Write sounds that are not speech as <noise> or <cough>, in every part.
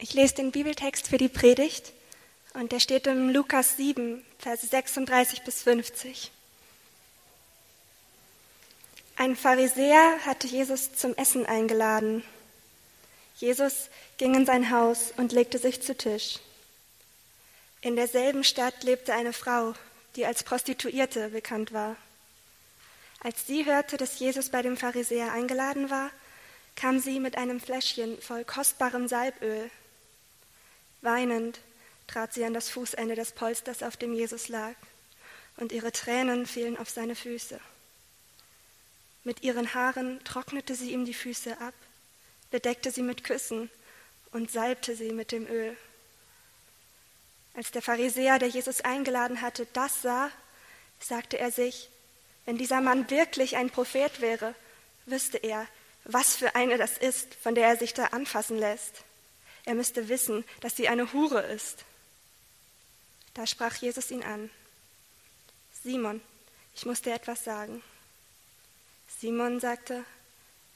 Ich lese den Bibeltext für die Predigt und der steht im Lukas 7, Verse 36 bis 50. Ein Pharisäer hatte Jesus zum Essen eingeladen. Jesus ging in sein Haus und legte sich zu Tisch. In derselben Stadt lebte eine Frau, die als Prostituierte bekannt war. Als sie hörte, dass Jesus bei dem Pharisäer eingeladen war, kam sie mit einem Fläschchen voll kostbarem Salböl. Weinend trat sie an das Fußende des Polsters, auf dem Jesus lag, und ihre Tränen fielen auf seine Füße. Mit ihren Haaren trocknete sie ihm die Füße ab, bedeckte sie mit Küssen und salbte sie mit dem Öl. Als der Pharisäer, der Jesus eingeladen hatte, das sah, sagte er sich, wenn dieser Mann wirklich ein Prophet wäre, wüsste er, was für eine das ist, von der er sich da anfassen lässt. Er müsste wissen, dass sie eine Hure ist. Da sprach Jesus ihn an. Simon, ich muss dir etwas sagen. Simon sagte,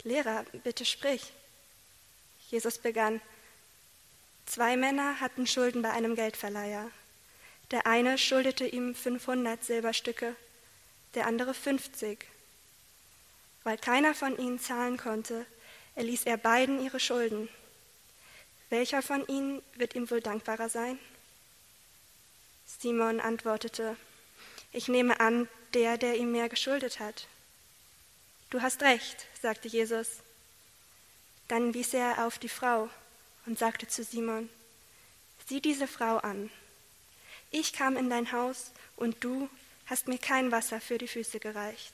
Lehrer, bitte sprich. Jesus begann, zwei Männer hatten Schulden bei einem Geldverleiher. Der eine schuldete ihm 500 Silberstücke, der andere 50. Weil keiner von ihnen zahlen konnte, erließ er beiden ihre Schulden. Welcher von ihnen wird ihm wohl dankbarer sein? Simon antwortete, ich nehme an, der, der ihm mehr geschuldet hat. Du hast recht, sagte Jesus. Dann wies er auf die Frau und sagte zu Simon, sieh diese Frau an. Ich kam in dein Haus und du hast mir kein Wasser für die Füße gereicht.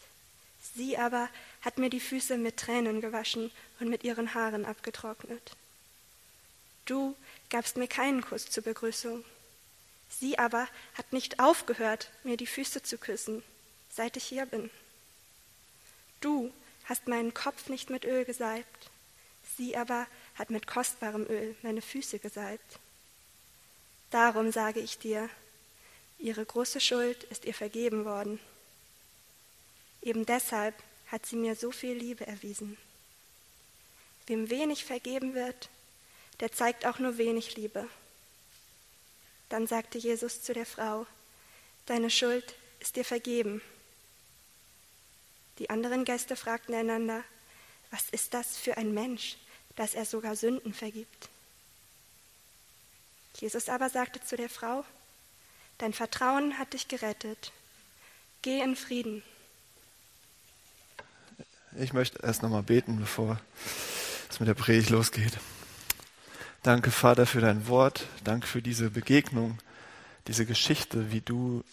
Sie aber hat mir die Füße mit Tränen gewaschen und mit ihren Haaren abgetrocknet. Du gabst mir keinen Kuss zur Begrüßung. Sie aber hat nicht aufgehört, mir die Füße zu küssen, seit ich hier bin. Du hast meinen Kopf nicht mit Öl gesalbt, sie aber hat mit kostbarem Öl meine Füße gesalbt. Darum sage ich dir, ihre große Schuld ist ihr vergeben worden. Eben deshalb hat sie mir so viel Liebe erwiesen. Wem wenig vergeben wird, der zeigt auch nur wenig Liebe. Dann sagte Jesus zu der Frau, Deine Schuld ist dir vergeben. Die anderen Gäste fragten einander, Was ist das für ein Mensch, dass er sogar Sünden vergibt? Jesus aber sagte zu der Frau, Dein Vertrauen hat dich gerettet. Geh in Frieden. Ich möchte erst nochmal beten, bevor es mit der Predigt losgeht. Danke, Vater, für dein Wort. Danke für diese Begegnung, diese Geschichte, wie du,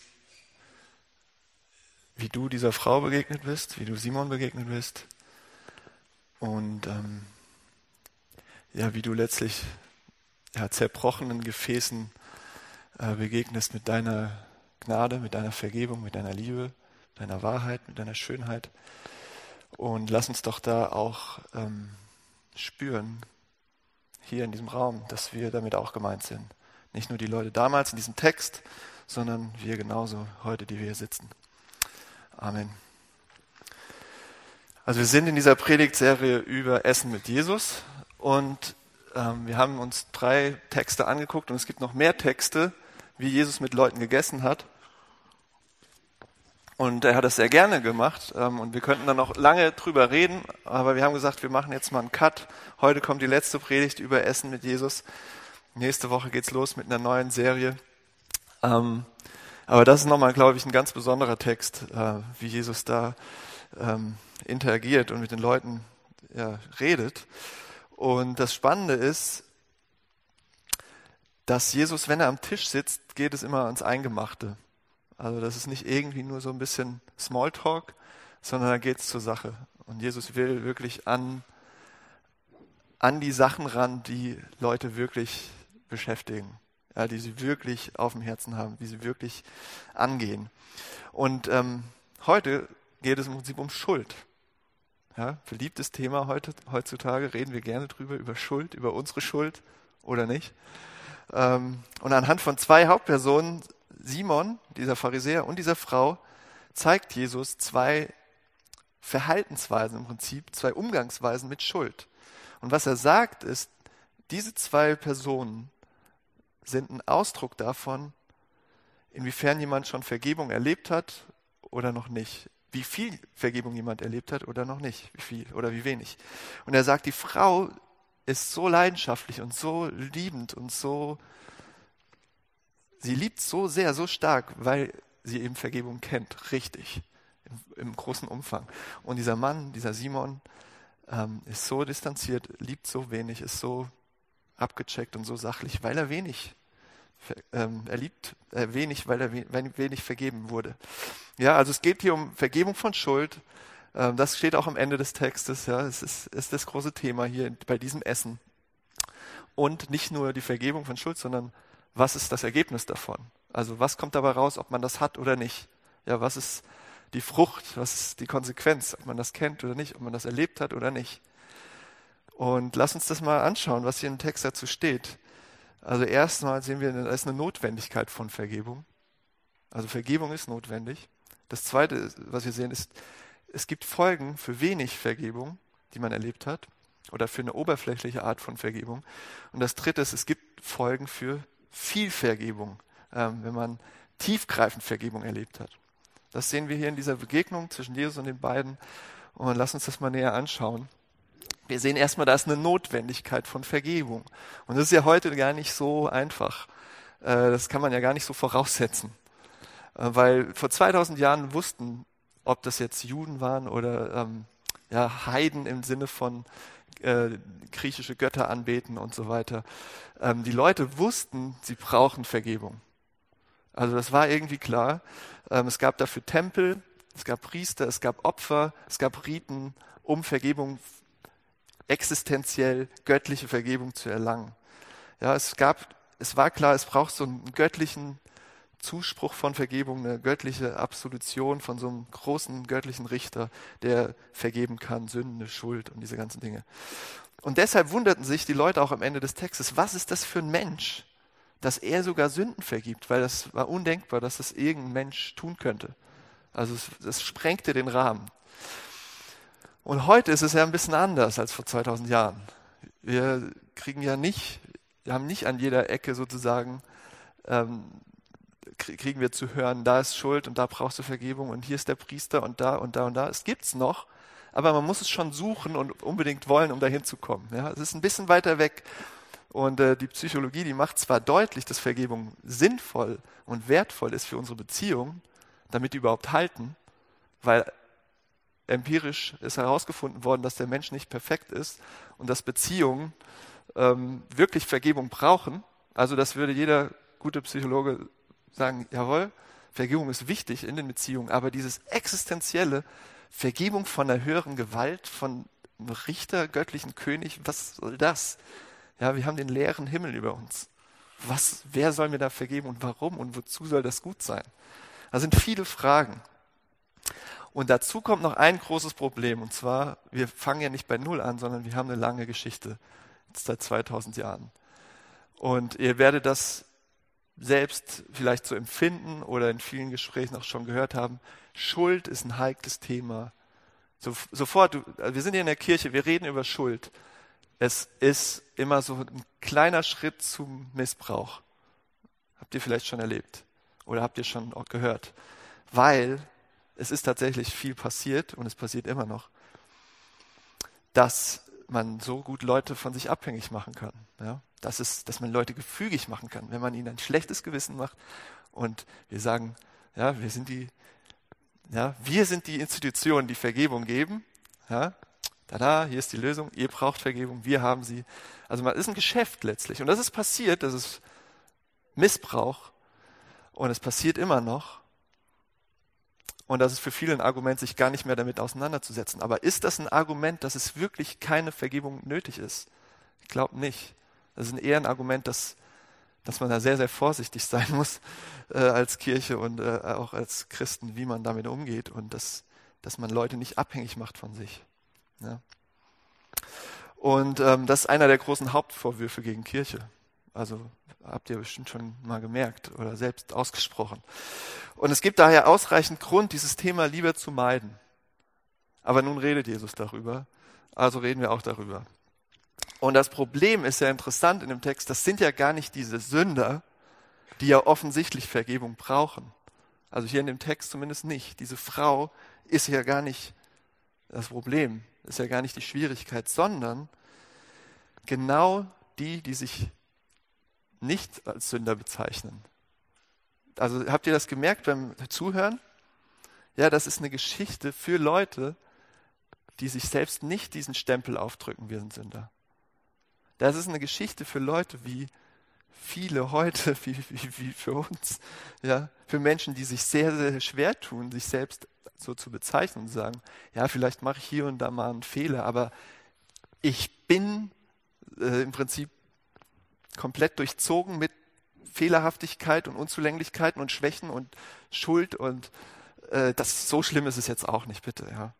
wie du dieser Frau begegnet bist, wie du Simon begegnet bist. Und ähm, ja, wie du letztlich ja, zerbrochenen Gefäßen äh, begegnest mit deiner Gnade, mit deiner Vergebung, mit deiner Liebe, deiner Wahrheit, mit deiner Schönheit. Und lass uns doch da auch ähm, spüren, hier in diesem Raum, dass wir damit auch gemeint sind. Nicht nur die Leute damals in diesem Text, sondern wir genauso heute, die wir hier sitzen. Amen. Also wir sind in dieser Predigtserie über Essen mit Jesus und ähm, wir haben uns drei Texte angeguckt und es gibt noch mehr Texte, wie Jesus mit Leuten gegessen hat. Und er hat das sehr gerne gemacht ähm, und wir könnten dann noch lange drüber reden, aber wir haben gesagt, wir machen jetzt mal einen Cut. Heute kommt die letzte Predigt über Essen mit Jesus. Nächste Woche geht's los mit einer neuen Serie. Ähm, aber das ist nochmal, glaube ich, ein ganz besonderer Text, äh, wie Jesus da ähm, interagiert und mit den Leuten redet. Und das Spannende ist, dass Jesus, wenn er am Tisch sitzt, geht es immer ans Eingemachte. Also das ist nicht irgendwie nur so ein bisschen Smalltalk, sondern da geht es zur Sache. Und Jesus will wirklich an, an die Sachen ran, die Leute wirklich beschäftigen, ja, die sie wirklich auf dem Herzen haben, die sie wirklich angehen. Und ähm, heute geht es im Prinzip um Schuld. Ja, beliebtes Thema heute, heutzutage, reden wir gerne drüber, über Schuld, über unsere Schuld oder nicht. Ähm, und anhand von zwei Hauptpersonen Simon, dieser Pharisäer und dieser Frau zeigt Jesus zwei Verhaltensweisen im Prinzip, zwei Umgangsweisen mit Schuld. Und was er sagt ist, diese zwei Personen sind ein Ausdruck davon, inwiefern jemand schon Vergebung erlebt hat oder noch nicht. Wie viel Vergebung jemand erlebt hat oder noch nicht. Wie viel oder wie wenig. Und er sagt, die Frau ist so leidenschaftlich und so liebend und so, sie liebt so sehr, so stark, weil sie eben Vergebung kennt, richtig, im, im großen Umfang. Und dieser Mann, dieser Simon, ähm, ist so distanziert, liebt so wenig, ist so abgecheckt und so sachlich, weil er wenig ähm, er liebt äh, wenig, weil er wenig vergeben wurde. Ja, also es geht hier um Vergebung von Schuld. Ähm, das steht auch am Ende des Textes. Ja, es ist, ist das große Thema hier bei diesem Essen. Und nicht nur die Vergebung von Schuld, sondern was ist das Ergebnis davon? Also was kommt dabei raus, ob man das hat oder nicht? Ja, was ist die Frucht? Was ist die Konsequenz, ob man das kennt oder nicht, ob man das erlebt hat oder nicht? Und lass uns das mal anschauen, was hier im Text dazu steht. Also erstmal sehen wir, da ist eine Notwendigkeit von Vergebung. Also Vergebung ist notwendig. Das Zweite, was wir sehen, ist, es gibt Folgen für wenig Vergebung, die man erlebt hat, oder für eine oberflächliche Art von Vergebung. Und das Dritte ist, es gibt Folgen für viel Vergebung, ähm, wenn man tiefgreifend Vergebung erlebt hat. Das sehen wir hier in dieser Begegnung zwischen Jesus und den beiden. Und lass uns das mal näher anschauen wir sehen erstmal, da ist eine Notwendigkeit von Vergebung. Und das ist ja heute gar nicht so einfach. Äh, das kann man ja gar nicht so voraussetzen. Äh, weil vor 2000 Jahren wussten, ob das jetzt Juden waren oder ähm, ja, Heiden im Sinne von äh, griechische Götter anbeten und so weiter. Ähm, die Leute wussten, sie brauchen Vergebung. Also das war irgendwie klar. Ähm, es gab dafür Tempel, es gab Priester, es gab Opfer, es gab Riten, um Vergebung existenziell göttliche Vergebung zu erlangen. Ja, es gab, es war klar, es braucht so einen göttlichen Zuspruch von Vergebung, eine göttliche Absolution von so einem großen göttlichen Richter, der vergeben kann, Sünde, Schuld und diese ganzen Dinge. Und deshalb wunderten sich die Leute auch am Ende des Textes, was ist das für ein Mensch, dass er sogar Sünden vergibt, weil das war undenkbar, dass das irgendein Mensch tun könnte. Also es, es sprengte den Rahmen. Und heute ist es ja ein bisschen anders als vor 2000 Jahren. Wir kriegen ja nicht, wir haben nicht an jeder Ecke sozusagen, ähm, kriegen wir zu hören, da ist Schuld und da brauchst du Vergebung und hier ist der Priester und da und da und da. Es gibt's noch, aber man muss es schon suchen und unbedingt wollen, um dahin zu kommen. Ja, es ist ein bisschen weiter weg. Und äh, die Psychologie, die macht zwar deutlich, dass Vergebung sinnvoll und wertvoll ist für unsere Beziehung, damit die überhaupt halten, weil empirisch ist herausgefunden worden, dass der Mensch nicht perfekt ist und dass Beziehungen ähm, wirklich Vergebung brauchen. Also das würde jeder gute Psychologe sagen, jawohl, Vergebung ist wichtig in den Beziehungen, aber dieses existenzielle Vergebung von einer höheren Gewalt, von einem Richter, göttlichen König, was soll das? Ja, wir haben den leeren Himmel über uns. Was, wer soll mir da vergeben und warum und wozu soll das gut sein? Da sind viele Fragen. Und dazu kommt noch ein großes Problem, und zwar, wir fangen ja nicht bei Null an, sondern wir haben eine lange Geschichte, seit 2000 Jahren. Und ihr werdet das selbst vielleicht so empfinden oder in vielen Gesprächen auch schon gehört haben. Schuld ist ein heikles Thema. So, sofort, wir sind hier in der Kirche, wir reden über Schuld. Es ist immer so ein kleiner Schritt zum Missbrauch. Habt ihr vielleicht schon erlebt oder habt ihr schon auch gehört? Weil es ist tatsächlich viel passiert und es passiert immer noch, dass man so gut Leute von sich abhängig machen kann. Ja? Das ist, dass man Leute gefügig machen kann, wenn man ihnen ein schlechtes Gewissen macht und wir sagen, ja, wir sind die, ja, wir sind die Institutionen, die Vergebung geben. Ja? Tada, hier ist die Lösung, ihr braucht Vergebung, wir haben sie. Also man ist ein Geschäft letztlich. Und das ist passiert, das ist Missbrauch. Und es passiert immer noch. Und das ist für viele ein Argument, sich gar nicht mehr damit auseinanderzusetzen. Aber ist das ein Argument, dass es wirklich keine Vergebung nötig ist? Ich glaube nicht. Das ist eher ein Argument, dass, dass man da sehr, sehr vorsichtig <laughs> sein muss äh, als Kirche und äh, auch als Christen, wie man damit umgeht und dass, dass man Leute nicht abhängig macht von sich. Ja. Und ähm, das ist einer der großen Hauptvorwürfe gegen Kirche. Also habt ihr bestimmt schon mal gemerkt oder selbst ausgesprochen. Und es gibt daher ausreichend Grund, dieses Thema lieber zu meiden. Aber nun redet Jesus darüber, also reden wir auch darüber. Und das Problem ist ja interessant in dem Text, das sind ja gar nicht diese Sünder, die ja offensichtlich Vergebung brauchen. Also hier in dem Text zumindest nicht. Diese Frau ist ja gar nicht das Problem, ist ja gar nicht die Schwierigkeit, sondern genau die, die sich nicht als Sünder bezeichnen. Also habt ihr das gemerkt beim Zuhören? Ja, das ist eine Geschichte für Leute, die sich selbst nicht diesen Stempel aufdrücken, wir sind Sünder. Das ist eine Geschichte für Leute wie viele heute, <laughs> wie, wie, wie für uns, ja, für Menschen, die sich sehr, sehr schwer tun, sich selbst so zu bezeichnen und sagen, ja, vielleicht mache ich hier und da mal einen Fehler, aber ich bin äh, im Prinzip komplett durchzogen mit Fehlerhaftigkeit und Unzulänglichkeiten und Schwächen und Schuld und äh, das so schlimm ist es jetzt auch nicht, bitte, ja.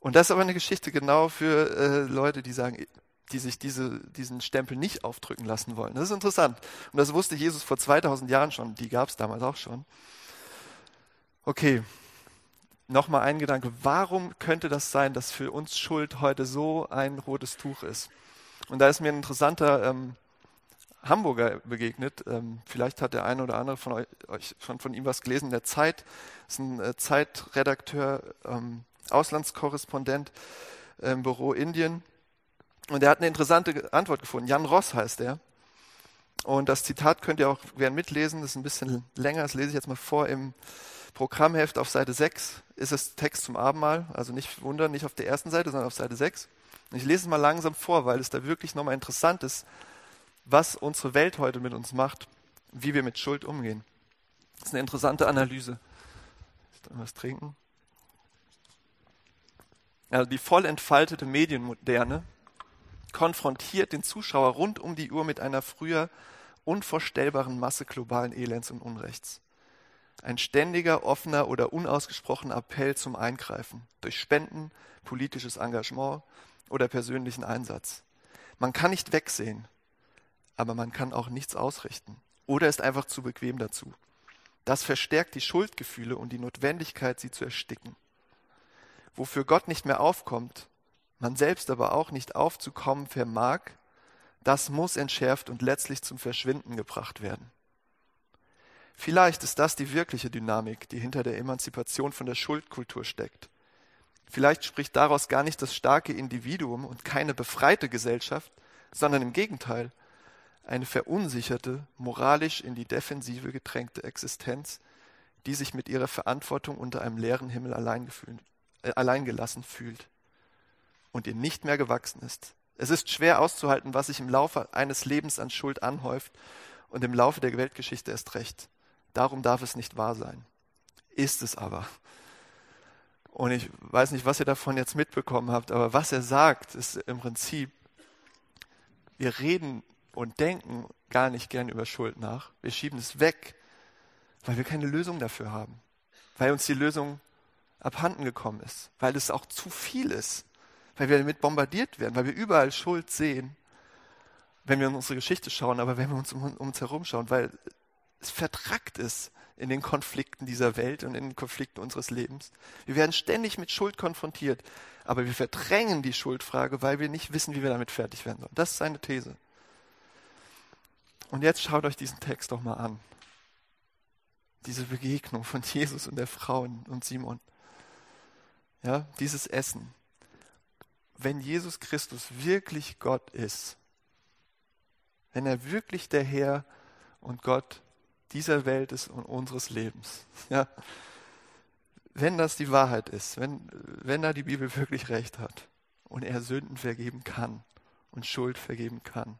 Und das ist aber eine Geschichte genau für äh, Leute, die sagen, die sich diese, diesen Stempel nicht aufdrücken lassen wollen. Das ist interessant. Und das wusste Jesus vor 2000 Jahren schon. Die gab es damals auch schon. Okay, nochmal ein Gedanke. Warum könnte das sein, dass für uns Schuld heute so ein rotes Tuch ist? Und da ist mir ein interessanter ähm, Hamburger begegnet. Ähm, vielleicht hat der eine oder andere von euch schon von ihm was gelesen. Der Zeit ist ein äh, Zeitredakteur, ähm, Auslandskorrespondent im Büro Indien. Und er hat eine interessante Antwort gefunden. Jan Ross heißt er. Und das Zitat könnt ihr auch gerne mitlesen. Das ist ein bisschen länger. Das lese ich jetzt mal vor. Im Programmheft auf Seite 6 ist es Text zum Abendmahl. Also nicht wundern, nicht auf der ersten Seite, sondern auf Seite 6. Und ich lese es mal langsam vor, weil es da wirklich nochmal interessant ist, was unsere Welt heute mit uns macht, wie wir mit Schuld umgehen. Das ist eine interessante Analyse. Ich will was trinken. Also die voll entfaltete Medienmoderne konfrontiert den Zuschauer rund um die Uhr mit einer früher unvorstellbaren Masse globalen Elends und Unrechts. Ein ständiger, offener oder unausgesprochener Appell zum Eingreifen durch Spenden, politisches Engagement oder persönlichen Einsatz. Man kann nicht wegsehen, aber man kann auch nichts ausrichten oder ist einfach zu bequem dazu. Das verstärkt die Schuldgefühle und die Notwendigkeit, sie zu ersticken. Wofür Gott nicht mehr aufkommt, man selbst aber auch nicht aufzukommen vermag, das muss entschärft und letztlich zum Verschwinden gebracht werden. Vielleicht ist das die wirkliche Dynamik, die hinter der Emanzipation von der Schuldkultur steckt. Vielleicht spricht daraus gar nicht das starke Individuum und keine befreite Gesellschaft, sondern im Gegenteil eine verunsicherte, moralisch in die Defensive gedrängte Existenz, die sich mit ihrer Verantwortung unter einem leeren Himmel allein, gefühlt, äh, allein gelassen fühlt und ihr nicht mehr gewachsen ist. Es ist schwer auszuhalten, was sich im Laufe eines Lebens an Schuld anhäuft und im Laufe der Weltgeschichte erst recht. Darum darf es nicht wahr sein. Ist es aber. Und ich weiß nicht, was ihr davon jetzt mitbekommen habt, aber was er sagt, ist im Prinzip, wir reden und denken gar nicht gern über Schuld nach. Wir schieben es weg, weil wir keine Lösung dafür haben. Weil uns die Lösung abhanden gekommen ist. Weil es auch zu viel ist weil wir damit bombardiert werden, weil wir überall Schuld sehen, wenn wir in unsere Geschichte schauen, aber wenn wir uns um, uns herum schauen, weil es vertrackt ist in den Konflikten dieser Welt und in den Konflikten unseres Lebens. Wir werden ständig mit Schuld konfrontiert, aber wir verdrängen die Schuldfrage, weil wir nicht wissen, wie wir damit fertig werden sollen. Das ist seine These. Und jetzt schaut euch diesen Text doch mal an. Diese Begegnung von <laughs> Jesus und der Frau und Simon. Ja, dieses Essen wenn Jesus Christus wirklich Gott ist, wenn er wirklich der Herr und Gott dieser Welt ist und unseres Lebens, <laughs> ja, wenn das die Wahrheit ist, wenn, wenn da die Bibel wirklich recht hat und er Sünden vergeben kann und Schuld vergeben kann,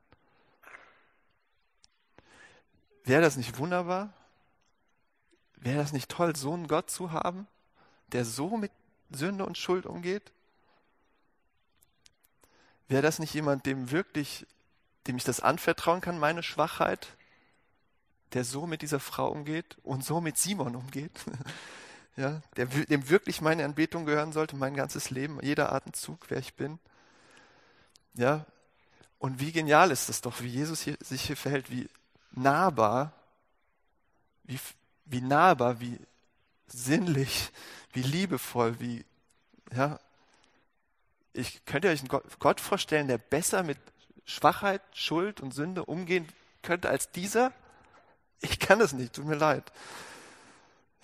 wäre das nicht wunderbar? Wäre das nicht toll, so einen Gott zu haben, der so mit Sünde und Schuld umgeht? Wäre das nicht jemand, dem wirklich, dem ich das anvertrauen kann, meine Schwachheit, der so mit dieser Frau umgeht und so mit Simon umgeht? <laughs> ja, der, dem wirklich meine Anbetung gehören sollte, mein ganzes Leben, jeder Atemzug, wer ich bin. Ja, und wie genial ist das doch, wie Jesus hier, sich hier verhält, wie nahbar, wie, wie nahbar, wie sinnlich, wie liebevoll, wie, ja, Ich könnte euch einen Gott vorstellen, der besser mit Schwachheit, Schuld und Sünde umgehen könnte als dieser? Ich kann es nicht, tut mir leid.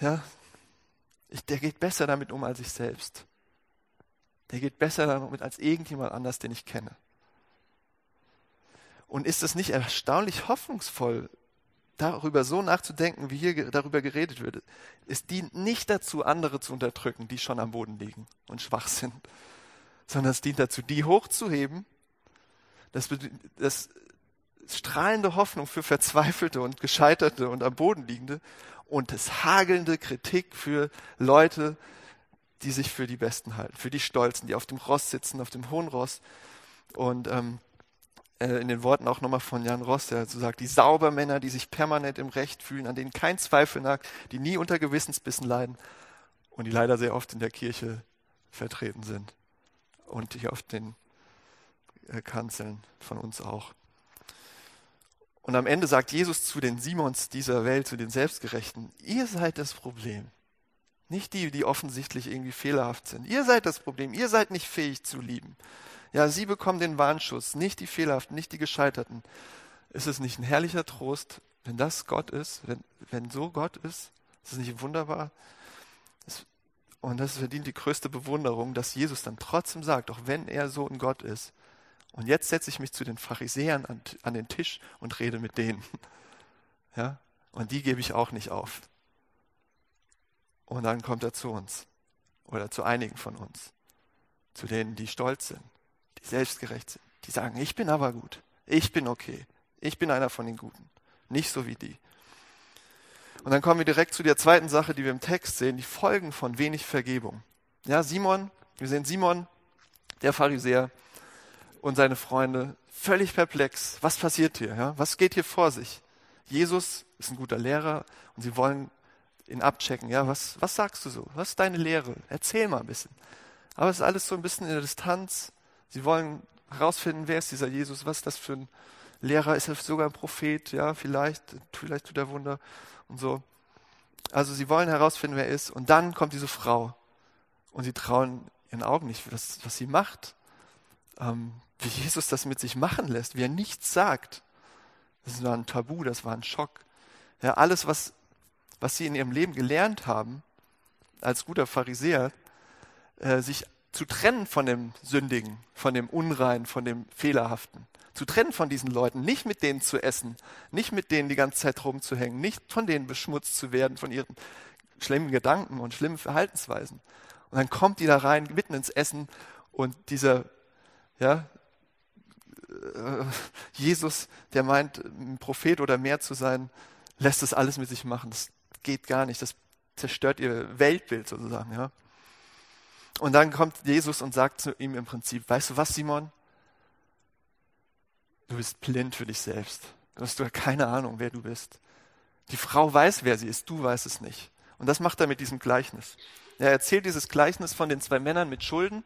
Ja, ich, der geht besser damit um als ich selbst. Der geht besser damit als irgendjemand anders, den ich kenne. Und ist es nicht erstaunlich hoffnungsvoll, darüber so nachzudenken, wie hier darüber geredet wird? Es dient nicht dazu, andere zu unterdrücken, die schon am Boden liegen und schwach sind, sondern es dient dazu, die hochzuheben. Das, das strahlende Hoffnung für Verzweifelte und Gescheiterte und am Boden liegende und das hagelnde Kritik für Leute, die sich für die Besten halten, für die Stolzen, die auf dem Ross sitzen, auf dem hohen Ross. Und ähm, äh, in den Worten auch nochmal von Jan Ross, der so sagt, die Saubermänner, die sich permanent im Recht fühlen, an denen kein Zweifel nagt, die nie unter Gewissensbissen leiden und die leider sehr oft in der Kirche vertreten sind und hier auf den äh, Kanzeln von uns auch. Und am Ende sagt Jesus zu den Simons dieser Welt, zu den Selbstgerechten, ihr seid das Problem. Nicht die, die offensichtlich irgendwie fehlerhaft sind. Ihr seid das Problem. Ihr seid nicht fähig zu lieben. Ja, sie bekommen den Warnschuss, nicht die Fehlerhaften, nicht die Gescheiterten. Ist es nicht ein herrlicher Trost, wenn das Gott ist, wenn, wenn so Gott ist? Ist es nicht wunderbar? Und das verdient die größte Bewunderung, dass Jesus dann trotzdem sagt, auch wenn er so ein Gott ist, und jetzt setze ich mich zu den Pharisäern an, an den Tisch und rede mit denen. <laughs> Ja? Und die gebe ich auch nicht auf. Und dann kommt er zu uns. Oder zu einigen von uns. Zu denen, die stolz sind, die selbstgerecht sind. Die sagen, ich bin aber gut. Ich bin okay. Ich bin einer von den Guten. Nicht so wie die. Und dann kommen wir direkt zu der zweiten Sache, die wir im Text sehen, die Folgen von wenig Vergebung. Ja, Simon, wir sehen Simon, der Pharisäer, und seine Freunde völlig perplex. Was passiert hier? Ja? Was geht hier vor sich? Jesus ist ein guter Lehrer und sie wollen ihn abchecken. Ja, was, was sagst du so? Was ist deine Lehre? Erzähl mal ein bisschen. Aber es ist alles so ein bisschen in der Distanz. Sie wollen herausfinden, wer ist dieser Jesus? Was ist das für ein Lehrer? Ist er sogar ein Prophet? Ja, vielleicht, vielleicht tut er Wunder und so. Also sie wollen herausfinden, wer er ist. Und dann kommt diese Frau und sie trauen ihren Augen nicht, was, was sie macht. Ähm, wie Jesus das mit sich machen lässt, wie er nichts sagt. Das war ein Tabu, das war ein Schock. Ja, alles, was, was sie in ihrem Leben gelernt haben, als guter Pharisäer, äh, sich zu trennen von dem Sündigen, von dem Unrein, von dem Fehlerhaften. Zu trennen von diesen Leuten, nicht mit denen zu essen, nicht mit denen die ganze Zeit rumzuhängen, nicht von denen beschmutzt zu werden, von ihren schlimmen Gedanken und schlimmen Verhaltensweisen. Und dann kommt die da rein, mitten ins Essen und dieser, ja, äh, Jesus, der meint, ein Prophet oder mehr zu sein, lässt das alles mit sich machen. Das geht gar nicht. Das zerstört ihr Weltbild sozusagen. Ja? Und dann kommt Jesus und sagt zu ihm im Prinzip, weißt du was, Simon? Du bist blind für dich selbst. Du hast keine Ahnung, wer du bist. Die Frau weiß, wer sie ist, du weißt es nicht. Und das macht er mit diesem Gleichnis. Er erzählt dieses Gleichnis von den zwei Männern mit Schulden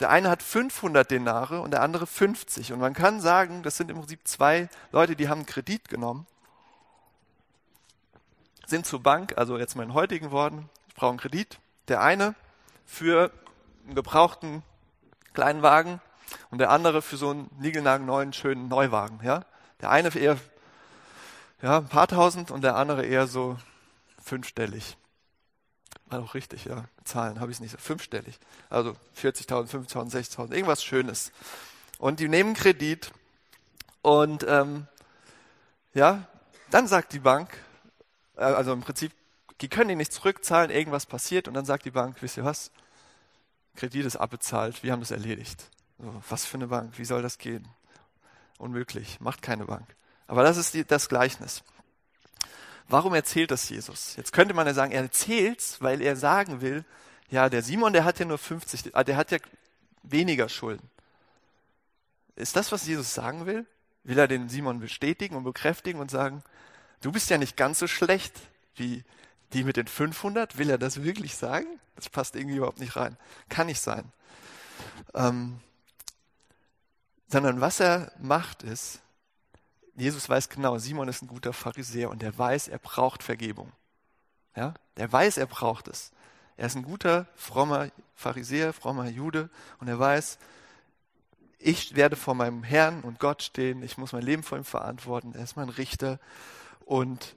der eine hat 500 Denare und der andere 50. Und man kann sagen, das sind im Prinzip zwei Leute, die haben Kredit genommen, sind zur Bank, also jetzt mal in heutigen Worten, ich brauche einen Kredit. Der eine für einen gebrauchten kleinen Wagen und der andere für so einen niegelnagelneuen schönen Neuwagen. Ja? Der eine eher ja, ein paar tausend und der andere eher so fünfstellig. War doch richtig, ja. Zahlen habe ich nicht. Fünfstellig. Also 40.000, 50.000, 60.000, irgendwas Schönes. Und die nehmen Kredit und ähm, ja, dann sagt die Bank, äh, also im Prinzip, die können die nicht zurückzahlen, irgendwas passiert und dann sagt die Bank, wisst ihr was? Kredit ist abbezahlt, wir haben das erledigt. So, was für eine Bank, wie soll das gehen? Unmöglich, macht keine Bank. Aber das ist die, das Gleichnis. Warum erzählt das Jesus? Jetzt könnte man ja sagen, er erzählt's, weil er sagen will, ja, der Simon, der hat ja nur 50, ah, der hat ja weniger Schulden. Ist das, was Jesus sagen will? Will er den Simon bestätigen und bekräftigen und sagen, du bist ja nicht ganz so schlecht wie die mit den 500? Will er das wirklich sagen? Das passt irgendwie überhaupt nicht rein. Kann nicht sein. Ähm, sondern was er macht ist, Jesus weiß genau, Simon ist ein guter Pharisäer und er weiß, er braucht Vergebung. Ja? Der weiß, er braucht es. Er ist ein guter, frommer Pharisäer, frommer Jude und er weiß, ich werde vor meinem Herrn und Gott stehen, ich muss mein Leben vor ihm verantworten, er ist mein Richter und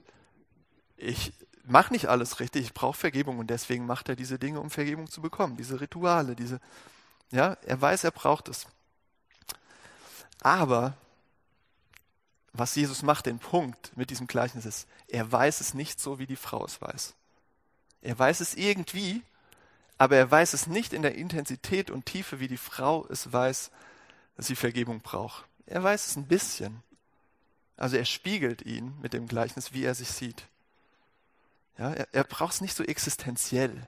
ich mache nicht alles richtig, ich brauche Vergebung und deswegen macht er diese Dinge, um Vergebung zu bekommen, diese Rituale, diese, ja, er weiß, er braucht es. Aber was Jesus macht, den Punkt mit diesem Gleichnis ist, er weiß es nicht so, wie die Frau es weiß. Er weiß es irgendwie, aber er weiß es nicht in der Intensität und Tiefe, wie die Frau es weiß, dass sie Vergebung braucht. Er weiß es ein bisschen. Also er spiegelt ihn mit dem Gleichnis, wie er sich sieht. Ja, er, er braucht es nicht so existenziell.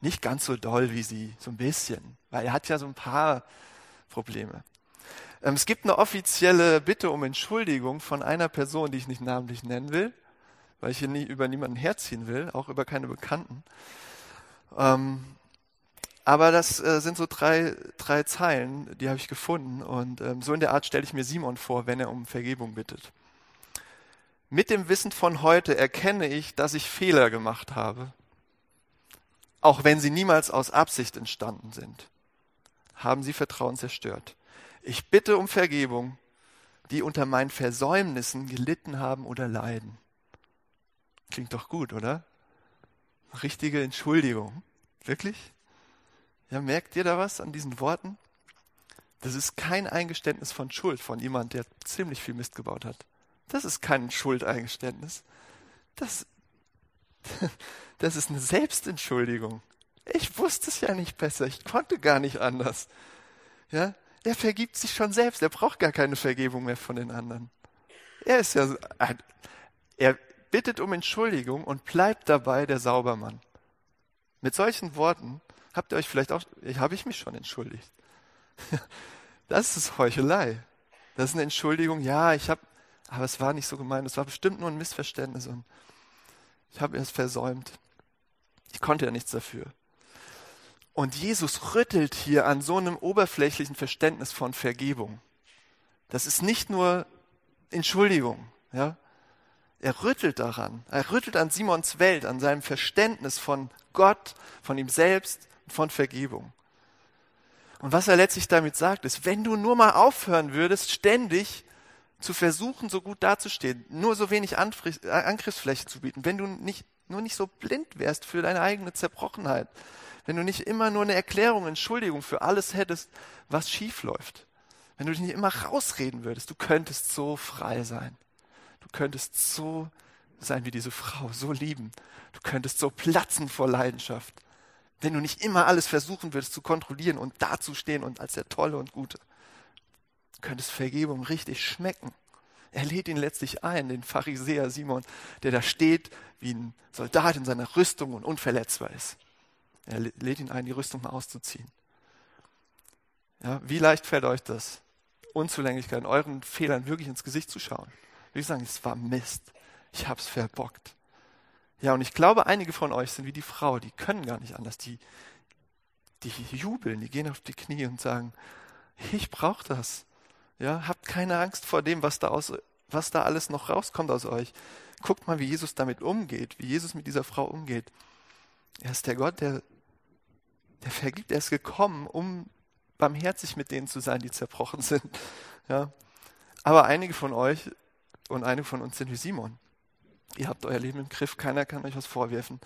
Nicht ganz so doll wie sie, so ein bisschen. Weil er hat ja so ein paar Probleme. Ähm, es gibt eine offizielle Bitte um Entschuldigung von einer Person, die ich nicht namentlich nennen will, weil ich hier nie über niemanden herziehen will, auch über keine Bekannten. Ähm, aber das äh, sind so drei, drei Zeilen, die habe ich gefunden. Und ähm, so in der Art stelle ich mir Simon vor, wenn er um Vergebung bittet. Mit dem Wissen von heute erkenne ich, dass ich Fehler gemacht habe, auch wenn sie niemals aus Absicht entstanden sind. Haben sie Vertrauen zerstört. Ich bitte um Vergebung, die unter meinen Versäumnissen gelitten haben oder leiden. Klingt doch gut, oder? Richtige Entschuldigung. Wirklich? Ja, merkt ihr da was an diesen Worten? Das ist kein Eingeständnis von Schuld von jemand, der ziemlich viel Mist gebaut hat. Das ist kein Schuldeingeständnis. Das, <laughs> das ist eine Selbstentschuldigung. Ich wusste es ja nicht besser. Ich konnte gar nicht anders. Ja, der vergibt sich schon selbst. Er braucht gar keine Vergebung mehr von den anderen. Er ist ja, er bittet um Entschuldigung und bleibt dabei der Saubermann. Mit solchen Worten Habt ihr euch vielleicht auch, habe ich mich schon entschuldigt. <laughs> Das ist Heuchelei. Das ist eine Entschuldigung, ja, ich habe, aber es war nicht so gemeint, es war bestimmt nur ein Missverständnis und ich habe es versäumt. Ich konnte ja nichts dafür. Und Jesus rüttelt hier an so einem oberflächlichen Verständnis von Vergebung. Das ist nicht nur Entschuldigung, ja. Er rüttelt daran. Er rüttelt an Simons Welt, an seinem Verständnis von Gott, von ihm selbst, von Vergebung. Und was er letztlich damit sagt, ist, wenn du nur mal aufhören würdest, ständig zu versuchen, so gut dazustehen, nur so wenig äh, Angriffsfläche zu bieten, wenn du nicht, nur nicht so blind wärst für deine eigene Zerbrochenheit, wenn du nicht immer nur eine Erklärung, Entschuldigung für alles hättest, was schief läuft, wenn du dich nicht immer rausreden würdest, du könntest so frei sein. Du könntest so sein wie diese Frau, so lieben. Du könntest so platzen vor Leidenschaft wenn du nicht immer alles versuchen würdest zu kontrollieren und dazustehen und als der Tolle und Gute, könntest Vergebung richtig schmecken. Er lädt ihn letztlich ein, den Pharisäer Simon, der da steht wie ein Soldat in seiner Rüstung und unverletzbar ist. Er lädt ihn ein, die Rüstung mal auszuziehen. Ja, wie leicht fällt euch das, Unzulänglichkeiten, euren Fehlern wirklich ins Gesicht zu schauen? Ich sagen, es war Mist. Ich hab's verbockt. Ja, und ich glaube, einige von euch sind wie die Frau, die können gar nicht anders. Die, die jubeln, die gehen auf die Knie und sagen, ich brauche das. Ja, habt keine Angst vor dem, was da, aus, was da alles noch rauskommt aus euch. Guckt mal, wie Jesus damit umgeht, wie Jesus mit dieser Frau umgeht. Er ist der Gott, der, der vergibt. Er ist gekommen, um barmherzig mit denen zu sein, die zerbrochen sind. <laughs> Ja. Aber einige von euch und einige von uns sind wie Simon. Ihr habt euer Leben im Griff, keiner kann euch was vorwerfen.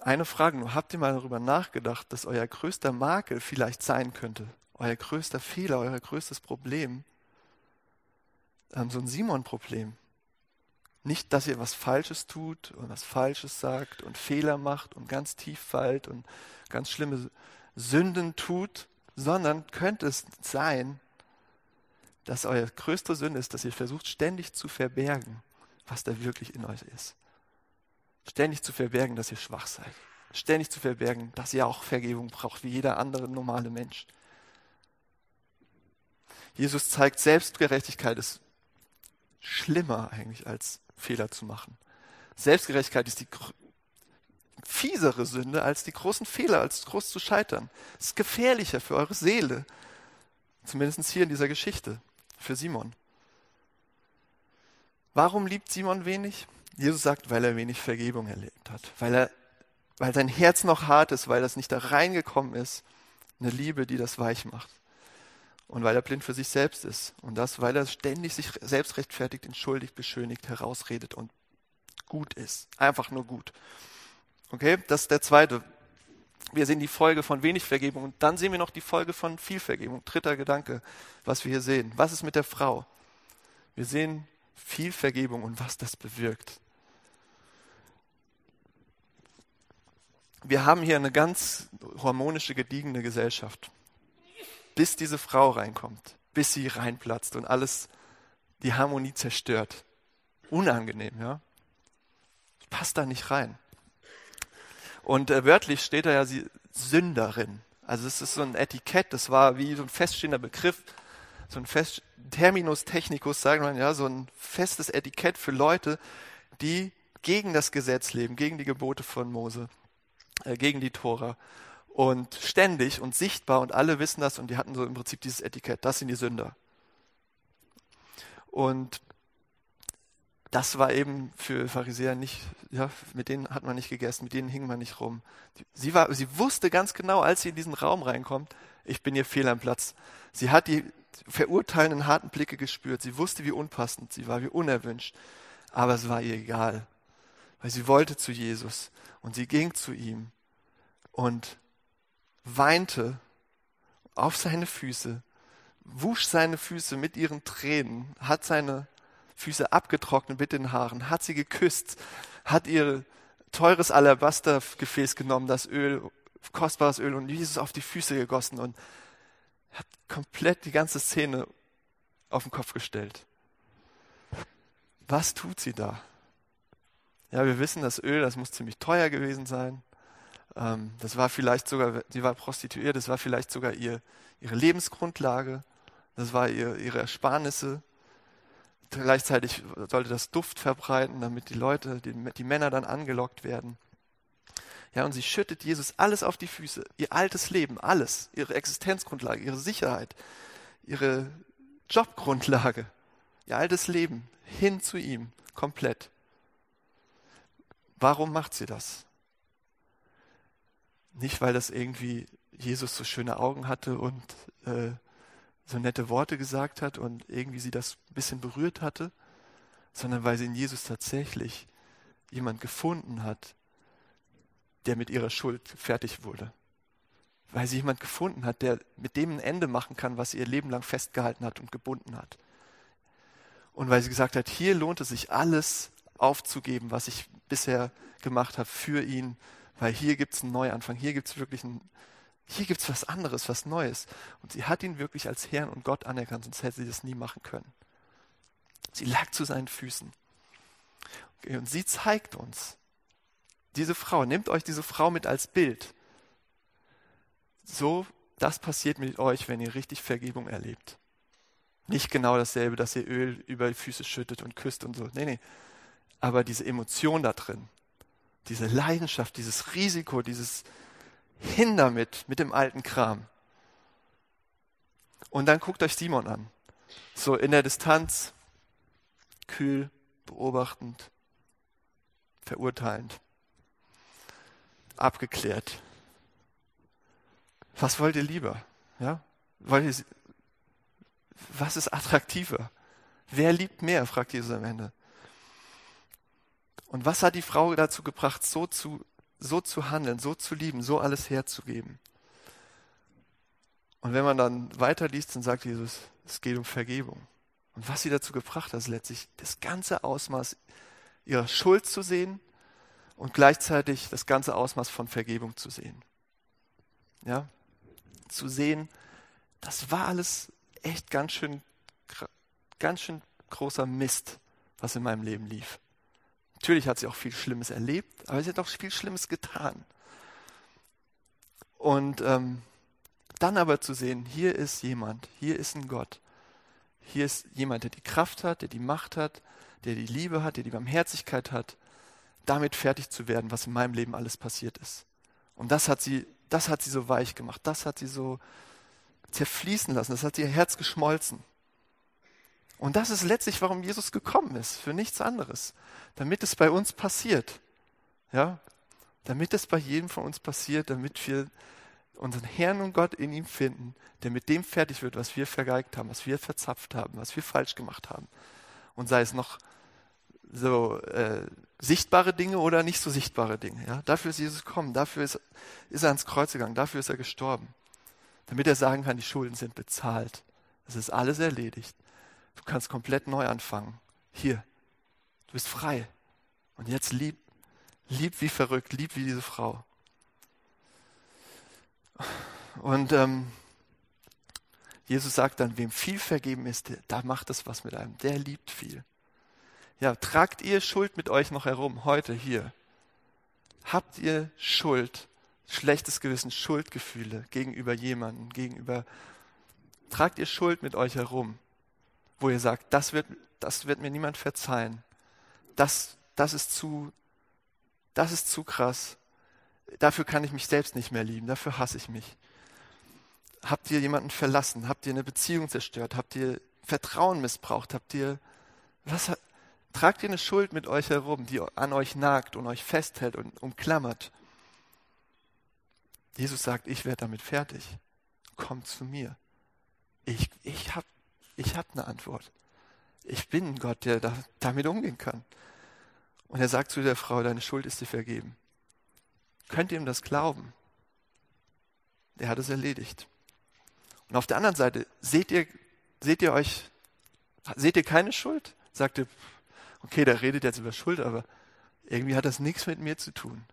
Eine Frage nur, habt ihr mal darüber nachgedacht, dass euer größter Makel vielleicht sein könnte, euer größter Fehler, euer größtes Problem, ähm, so ein Simon-Problem. Nicht, dass ihr was Falsches tut und was Falsches sagt und Fehler macht und ganz tief fallt und ganz schlimme Sünden tut, sondern könnte es sein, dass euer größte Sünde ist, dass ihr versucht ständig zu verbergen, was da wirklich in euch ist. Ständig zu verbergen, dass ihr schwach seid. Ständig zu verbergen, dass ihr auch Vergebung braucht, wie jeder andere normale Mensch. Jesus zeigt, Selbstgerechtigkeit ist schlimmer eigentlich als Fehler zu machen. Selbstgerechtigkeit ist die fiesere Sünde als die großen Fehler, als groß zu scheitern. Es ist gefährlicher für eure Seele. Zumindest hier in dieser Geschichte, für Simon. Warum liebt Simon wenig? Jesus sagt, weil er wenig Vergebung erlebt hat, weil er weil sein Herz noch hart ist, weil das nicht da reingekommen ist. Eine Liebe, die das weich macht. Und weil er blind für sich selbst ist. Und das, weil er ständig sich selbst rechtfertigt, entschuldigt, beschönigt, herausredet und gut ist. Einfach nur gut. Okay, das ist der zweite. Wir sehen die Folge von wenig Vergebung und dann sehen wir noch die Folge von viel Vergebung. Dritter Gedanke, was wir hier sehen. Was ist mit der Frau? Wir sehen viel Vergebung und was das bewirkt. Wir haben hier eine ganz harmonische, gediegene Gesellschaft. Bis diese Frau reinkommt, bis sie reinplatzt und alles die Harmonie zerstört. Unangenehm, ja? Passt da nicht rein. Und äh, wörtlich steht da ja sie Sünderin. Also es ist so ein Etikett, das war wie so ein feststehender Begriff, so ein Fest, Terminus technicus, sagen wir ja, so ein festes Etikett für Leute, die gegen das Gesetz leben, gegen die Gebote von Mose, äh, gegen die Tora. Und ständig und sichtbar und alle wissen das und die hatten so im Prinzip dieses Etikett, das sind die Sünder. Und das war eben für Pharisäer nicht, ja, mit denen hat man nicht gegessen, mit denen hing man nicht rum. Sie, war, sie wusste ganz genau, als sie in diesen Raum reinkommt, ich bin hier fehl am Platz. Sie hat die verurteilenden harten Blicke gespürt. Sie wusste, wie unpassend sie war, wie unerwünscht. Aber es war ihr egal, weil sie wollte zu Jesus und sie ging zu ihm und weinte auf seine Füße, wusch seine Füße mit ihren Tränen, hat seine Füße abgetrocknet mit den Haaren, hat sie geküsst, hat ihr teures Alabastergefäß genommen, das Öl, kostbares Öl und Jesus auf die Füße gegossen und hat komplett die ganze Szene auf den Kopf gestellt. Was tut sie da? Ja, wir wissen, das Öl, das muss ziemlich teuer gewesen sein. Ähm, das war vielleicht sogar, sie war prostituiert, das war vielleicht sogar ihr, ihre Lebensgrundlage, das war ihr, ihre Ersparnisse. Gleichzeitig sollte das Duft verbreiten, damit die Leute, die, die Männer dann angelockt werden. Ja, und sie schüttet Jesus alles auf die Füße, ihr altes Leben, alles, ihre Existenzgrundlage, ihre Sicherheit, ihre Jobgrundlage, ihr altes Leben hin zu ihm, komplett. Warum macht sie das? Nicht, weil das irgendwie Jesus so schöne Augen hatte und äh, so nette Worte gesagt hat und irgendwie sie das ein bisschen berührt hatte, sondern weil sie in Jesus tatsächlich jemand gefunden hat, der mit ihrer Schuld fertig wurde. Weil sie jemand gefunden hat, der mit dem ein Ende machen kann, was sie ihr Leben lang festgehalten hat und gebunden hat. Und weil sie gesagt hat, hier lohnt es sich alles aufzugeben, was ich bisher gemacht habe für ihn, weil hier gibt es einen Neuanfang, hier gibt es wirklich ein, hier gibt es was anderes, was Neues. Und sie hat ihn wirklich als Herrn und Gott anerkannt, sonst hätte sie das nie machen können. Sie lag zu seinen Füßen. Und sie zeigt uns, diese Frau, nehmt euch diese Frau mit als Bild. So, das passiert mit euch, wenn ihr richtig Vergebung erlebt. Nicht genau dasselbe, dass ihr Öl über die Füße schüttet und küsst und so. Nee, nee. Aber diese Emotion da drin, diese Leidenschaft, dieses Risiko, dieses Hindamit mit dem alten Kram. Und dann guckt euch Simon an. So in der Distanz, kühl, beobachtend, verurteilend abgeklärt. Was wollt ihr lieber? Ja? Wollt ihr, was ist attraktiver? Wer liebt mehr? fragt Jesus am Ende. Und was hat die Frau dazu gebracht, so zu, so zu handeln, so zu lieben, so alles herzugeben? Und wenn man dann weiterliest, dann sagt Jesus, es geht um Vergebung. Und was sie dazu gebracht hat, ist letztlich das ganze Ausmaß ihrer Schuld zu sehen und gleichzeitig das ganze Ausmaß von Vergebung zu sehen. Ja, zu sehen, das war alles echt ganz schön, ganz schön großer Mist, was in meinem Leben lief. Natürlich hat sie auch viel Schlimmes erlebt, aber sie hat auch viel Schlimmes getan. Und ähm, dann aber zu sehen, hier ist jemand, hier ist ein Gott, hier ist jemand, der die Kraft hat, der die Macht hat, der die Liebe hat, der die Barmherzigkeit hat, damit fertig zu werden, was in meinem Leben alles passiert ist. Und das hat sie, das hat sie so weich gemacht, das hat sie so zerfließen lassen, das hat ihr Herz geschmolzen. Und das ist letztlich, warum Jesus gekommen ist, für nichts anderes, damit es bei uns passiert. Ja? Damit es bei jedem von uns passiert, damit wir unseren Herrn und Gott in ihm finden, der mit dem fertig wird, was wir vergeigt haben, was wir verzapft haben, was wir falsch gemacht haben. Und sei es noch so äh, sichtbare Dinge oder nicht so sichtbare Dinge. Ja? Dafür ist Jesus gekommen, dafür ist, ist er ans Kreuz gegangen, dafür ist er gestorben. Damit er sagen kann, die Schulden sind bezahlt. Es ist alles erledigt. Du kannst komplett neu anfangen. Hier, du bist frei. Und jetzt lieb, lieb wie verrückt, lieb wie diese Frau. Und ähm, Jesus sagt dann, wem viel vergeben ist, da macht es was mit einem. Der liebt viel. Ja, tragt ihr Schuld mit euch noch herum, heute hier? Habt ihr Schuld, schlechtes Gewissen, Schuldgefühle gegenüber jemandem, gegenüber, tragt ihr Schuld mit euch herum, wo ihr sagt, das wird, das wird mir niemand verzeihen. Das, das ist zu, das ist zu krass. Dafür kann ich mich selbst nicht mehr lieben, dafür hasse ich mich. Habt ihr jemanden verlassen? Habt ihr eine Beziehung zerstört? Habt ihr Vertrauen missbraucht? Habt ihr, was, Tragt ihr eine Schuld mit euch herum, die an euch nagt und euch festhält und umklammert? Jesus sagt, ich werde damit fertig. Kommt zu mir. Ich, ich habe ich hab eine Antwort. Ich bin Gott, der da, damit umgehen kann. Und er sagt zu der Frau, deine Schuld ist dir vergeben. Könnt ihr ihm das glauben? Er hat es erledigt. Und auf der anderen Seite, seht ihr, seht ihr euch, seht ihr keine Schuld? Sagt ihr, okay, der redet jetzt über Schuld, aber irgendwie hat das nichts mit mir zu tun.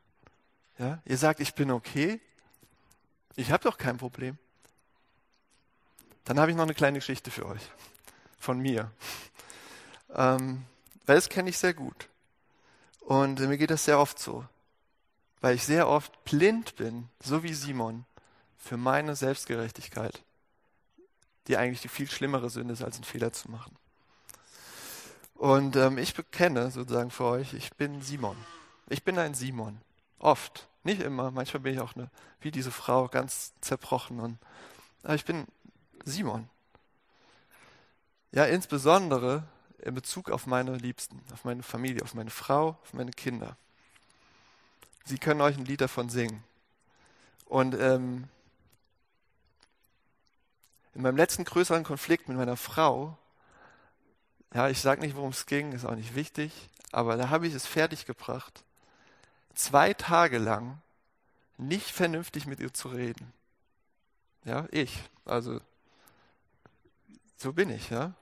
Ja? Ihr sagt, ich bin okay, ich habe doch kein Problem. Dann habe ich noch eine kleine Geschichte für euch, von mir. Ähm, weil das kenne ich sehr gut. Und mir geht das sehr oft so, weil ich sehr oft blind bin, so wie Simon, für meine Selbstgerechtigkeit, die eigentlich die viel schlimmere Sünde ist, als einen Fehler zu machen. Und ähm, ich bekenne sozusagen für euch, ich bin Simon. Ich bin ein Simon. Oft. Nicht immer. Manchmal bin ich auch eine, wie diese Frau, ganz zerbrochen. Und, aber ich bin Simon. Ja, insbesondere in Bezug auf meine Liebsten, auf meine Familie, auf meine Frau, auf meine Kinder. Sie können euch ein Lied davon singen. Und ähm, in meinem letzten größeren Konflikt mit meiner Frau ja, ich sage nicht, worum es ging, ist auch nicht wichtig, aber da habe ich es fertiggebracht, zwei Tage lang nicht vernünftig mit ihr zu reden. Ja, ich. Also, so bin ich, ja.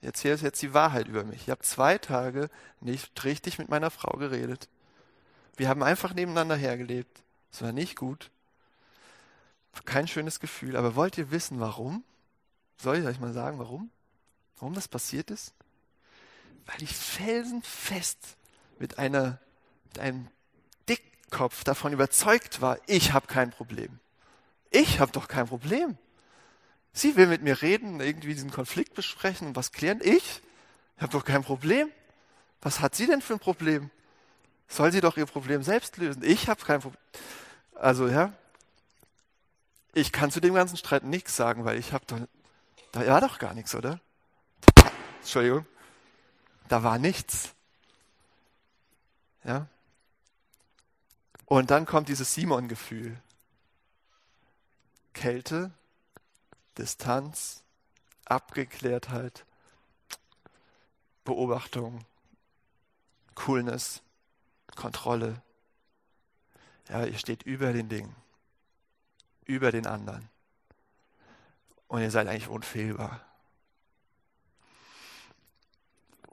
Jetzt hier ist jetzt die Wahrheit über mich. Ich habe zwei Tage nicht richtig mit meiner Frau geredet. Wir haben einfach nebeneinander hergelebt. Es war nicht gut. Kein schönes Gefühl. Aber wollt ihr wissen, warum? Soll ich euch mal sagen, warum? Warum das passiert ist? Weil ich felsenfest mit, einer, mit einem Dickkopf davon überzeugt war, ich habe kein Problem. Ich habe doch kein Problem. Sie will mit mir reden, irgendwie diesen Konflikt besprechen und was klären. Ich? Ich habe doch kein Problem. Was hat sie denn für ein Problem? Soll sie doch ihr Problem selbst lösen. Ich habe kein Problem. Also ja, ich kann zu dem ganzen Streit nichts sagen, weil ich habe doch, da war doch gar nichts, oder? Entschuldigung. Da war nichts. Ja? Und dann kommt dieses Simon-Gefühl. Kälte, Distanz, Abgeklärtheit, Beobachtung, Coolness, Kontrolle. Ja, ihr steht über den Dingen, über den anderen. Und ihr seid eigentlich unfehlbar.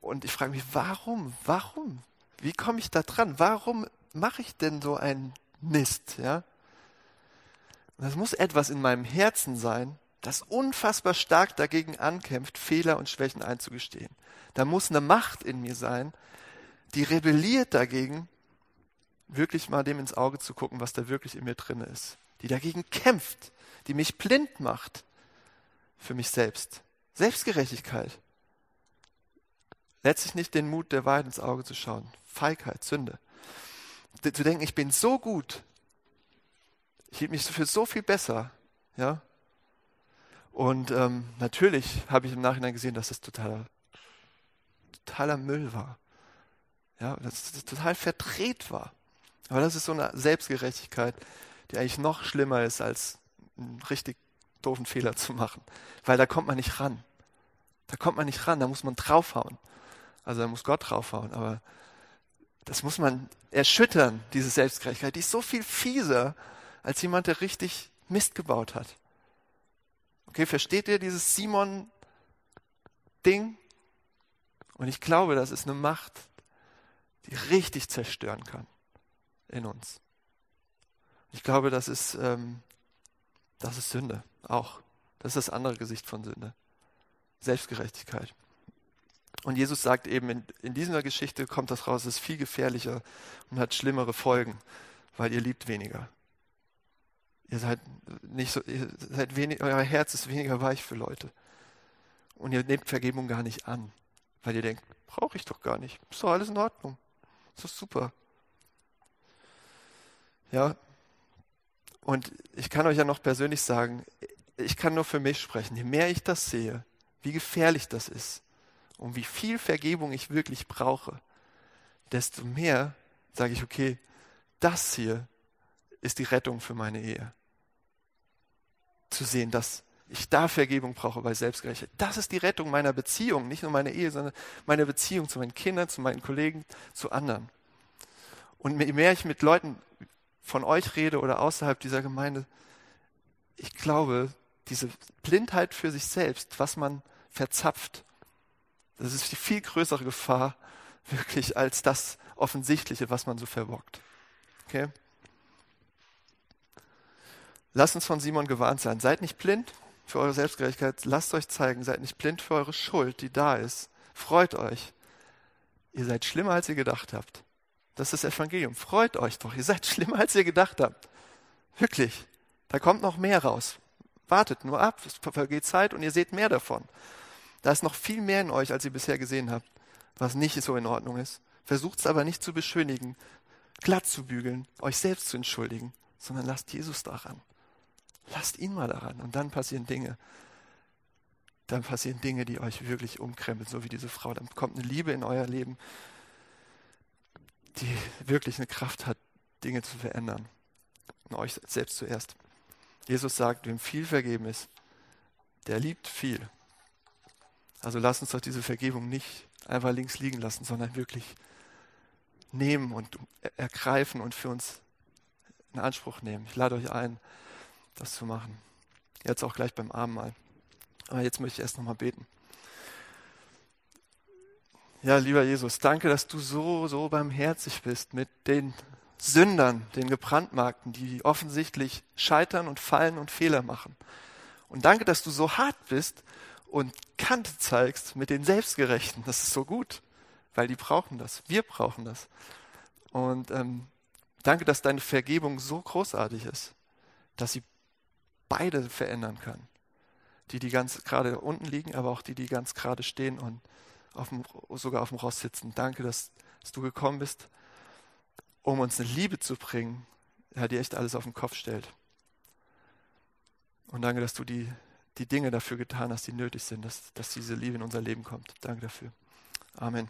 Und ich frage mich, warum? Warum? Wie komme ich da dran? Warum mache ich denn so einen Mist? Ja? Das muss etwas in meinem Herzen sein, das unfassbar stark dagegen ankämpft, Fehler und Schwächen einzugestehen. Da muss eine Macht in mir sein, die rebelliert dagegen, wirklich mal dem ins Auge zu gucken, was da wirklich in mir drin ist. Die dagegen kämpft, die mich blind macht für mich selbst. Selbstgerechtigkeit. Letztlich nicht den Mut, der Wahrheit ins Auge zu schauen. Feigheit, Sünde. Zu denken, ich bin so gut. Ich hielt mich für so viel besser. Ja? Und ähm, natürlich habe ich im Nachhinein gesehen, dass das totaler, totaler Müll war. Ja, dass das total verdreht war. Aber das ist so eine Selbstgerechtigkeit, die eigentlich noch schlimmer ist, als einen richtig doofen Fehler zu machen. Weil da kommt man nicht ran. Da kommt man nicht ran, da muss man draufhauen. Also da muss Gott draufhauen, aber das muss man erschüttern, diese Selbstgerechtigkeit. Die ist so viel fieser als jemand, der richtig Mist gebaut hat. Okay, versteht ihr dieses Simon-Ding? Und ich glaube, das ist eine Macht, die richtig zerstören kann in uns. Ich glaube, das ist, ähm, das ist Sünde auch. Das ist das andere Gesicht von Sünde. Selbstgerechtigkeit. Und Jesus sagt eben, in, in dieser Geschichte kommt das raus, es ist viel gefährlicher und hat schlimmere Folgen, weil ihr liebt weniger. Ihr seid nicht so, ihr seid wenig, euer Herz ist weniger weich für Leute. Und ihr nehmt Vergebung gar nicht an, weil ihr denkt, brauche ich doch gar nicht. Ist doch alles in Ordnung. Ist doch super. Ja. Und ich kann euch ja noch persönlich sagen, ich kann nur für mich sprechen. Je mehr ich das sehe, wie gefährlich das ist und wie viel Vergebung ich wirklich brauche, desto mehr sage ich, okay, das hier ist die Rettung für meine Ehe. Zu sehen, dass ich da Vergebung brauche bei Selbstgerechtigkeit. Das ist die Rettung meiner Beziehung, nicht nur meine Ehe, sondern meine Beziehung zu meinen Kindern, zu meinen Kollegen, zu anderen. Und je mehr ich mit Leuten von euch rede oder außerhalb dieser Gemeinde, ich glaube, diese Blindheit für sich selbst, was man verzapft, das ist die viel größere Gefahr wirklich als das Offensichtliche, was man so verbockt. Okay? Lasst uns von Simon gewarnt sein. Seid nicht blind für eure Selbstgerechtigkeit. Lasst euch zeigen. Seid nicht blind für eure Schuld, die da ist. Freut euch. Ihr seid schlimmer, als ihr gedacht habt. Das ist das Evangelium. Freut euch doch. Ihr seid <laughs> schlimmer, als ihr gedacht habt. Wirklich. Da kommt noch mehr raus. Wartet nur ab. Es vergeht Zeit und ihr seht mehr davon. Da ist noch viel mehr in euch, als ihr bisher gesehen habt, was nicht so in Ordnung ist. Versucht es aber nicht zu beschönigen, glatt zu bügeln, euch selbst zu entschuldigen, sondern lasst Jesus daran. Lasst ihn mal daran und dann passieren Dinge. Dann passieren Dinge, die euch wirklich umkrempeln, so wie diese Frau. Dann kommt eine Liebe in euer Leben, die wirklich eine Kraft hat, Dinge zu verändern. Und euch selbst zuerst. Jesus sagt, wem viel vergeben ist, der liebt viel. Also lasst uns doch diese Vergebung nicht einfach links liegen lassen, sondern wirklich nehmen und ergreifen und für uns in Anspruch nehmen. Ich lade euch ein, das zu machen. Jetzt auch gleich beim Abendmahl. Aber jetzt möchte ich erst nochmal beten. Ja, lieber Jesus, danke, dass du so, so barmherzig bist mit den Sündern, den Gebrandmarkten, die offensichtlich scheitern und fallen und Fehler machen. Und danke, dass du so hart bist und Kante zeigst mit den Selbstgerechten. Das ist so gut, weil die brauchen das. Wir brauchen das. Und ähm, danke, dass deine Vergebung so großartig ist, dass sie beide verändern kann. Die, die ganz gerade unten liegen, aber auch die, die ganz gerade stehen und auf dem, sogar auf dem Ross sitzen. Danke, dass, dass du gekommen bist, um uns eine Liebe zu bringen, die echt alles auf den Kopf stellt. Und danke, dass du die die Dinge dafür getan hast, die nötig sind, dass, dass diese Liebe in unser Leben kommt. Danke dafür. Amen.